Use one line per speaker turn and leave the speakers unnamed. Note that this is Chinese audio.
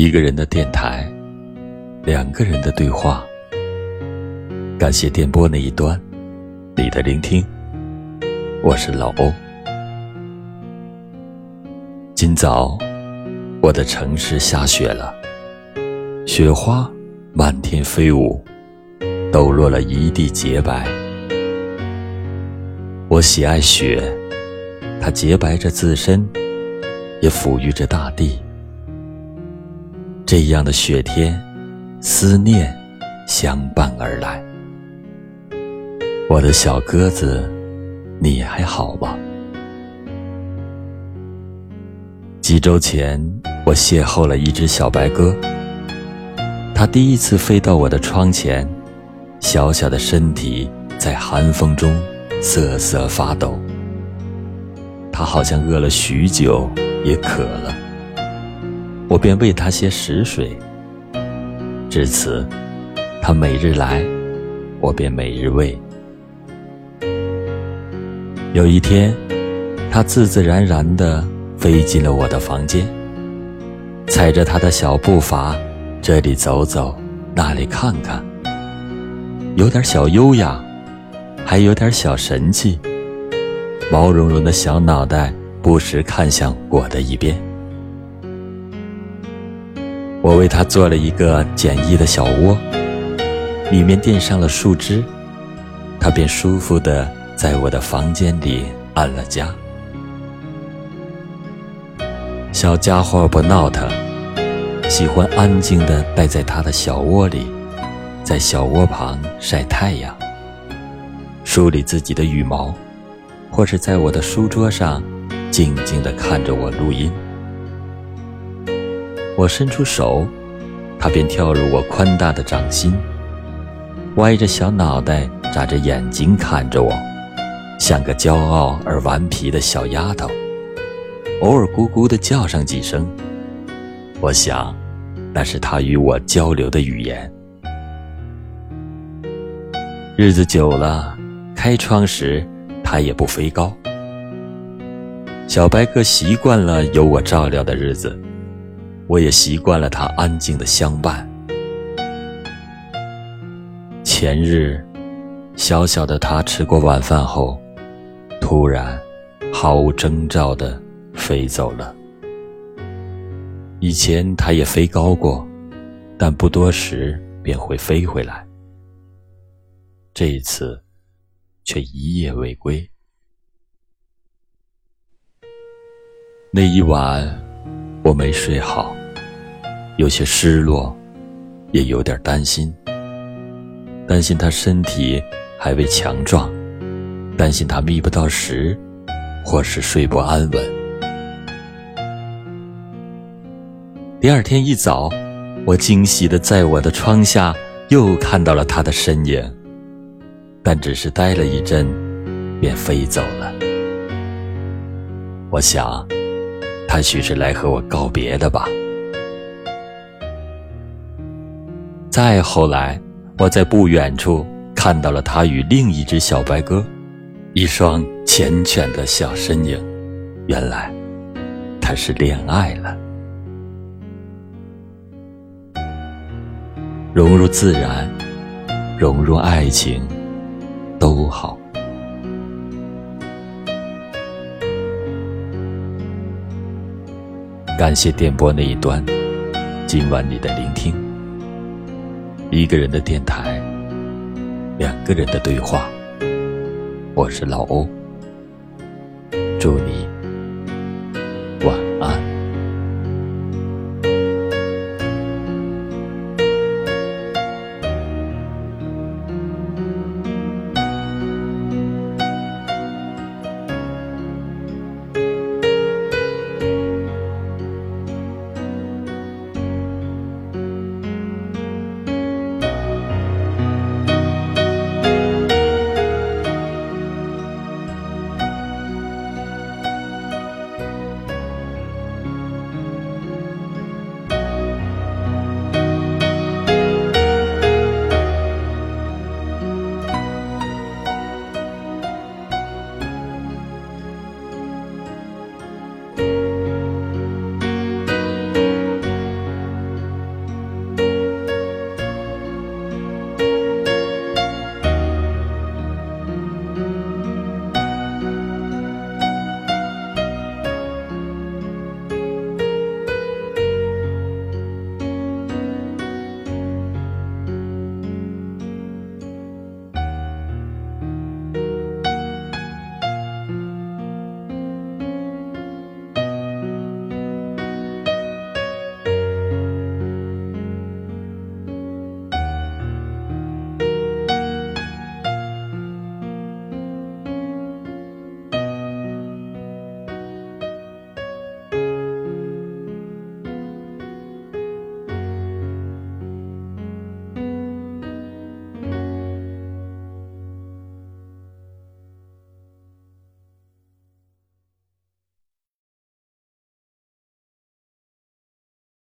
一个人的电台，两个人的对话。感谢电波那一端你的聆听，我是老欧。今早，我的城市下雪了，雪花漫天飞舞，抖落了一地洁白。我喜爱雪，它洁白着自身，也抚育着大地。这样的雪天，思念相伴而来。我的小鸽子，你还好吗？几周前，我邂逅了一只小白鸽。它第一次飞到我的窗前，小小的身体在寒风中瑟瑟发抖。它好像饿了许久，也渴了。我便喂它些食水。至此，它每日来，我便每日喂。有一天，它自自然然地飞进了我的房间，踩着它的小步伐，这里走走，那里看看，有点小优雅，还有点小神气。毛茸茸的小脑袋不时看向我的一边。我为它做了一个简易的小窝，里面垫上了树枝，它便舒服地在我的房间里安了家。小家伙不闹腾，喜欢安静地待在它的小窝里，在小窝旁晒太阳，梳理自己的羽毛，或是在我的书桌上静静地看着我录音。我伸出手，它便跳入我宽大的掌心，歪着小脑袋，眨着眼睛看着我，像个骄傲而顽皮的小丫头，偶尔咕咕地叫上几声。我想，那是它与我交流的语言。日子久了，开窗时它也不飞高。小白鸽习惯了有我照料的日子。我也习惯了他安静的相伴。前日，小小的他吃过晚饭后，突然毫无征兆的飞走了。以前他也飞高过，但不多时便会飞回来。这一次，却一夜未归。那一晚，我没睡好。有些失落，也有点担心。担心他身体还未强壮，担心他觅不到食，或是睡不安稳。第二天一早，我惊喜的在我的窗下又看到了他的身影，但只是待了一阵，便飞走了。我想，他许是来和我告别的吧。再后来，我在不远处看到了他与另一只小白鸽，一双缱绻的小身影。原来，他是恋爱了。融入自然，融入爱情，都好。感谢电波那一端，今晚你的聆听。一个人的电台，两个人的对话。我是老欧。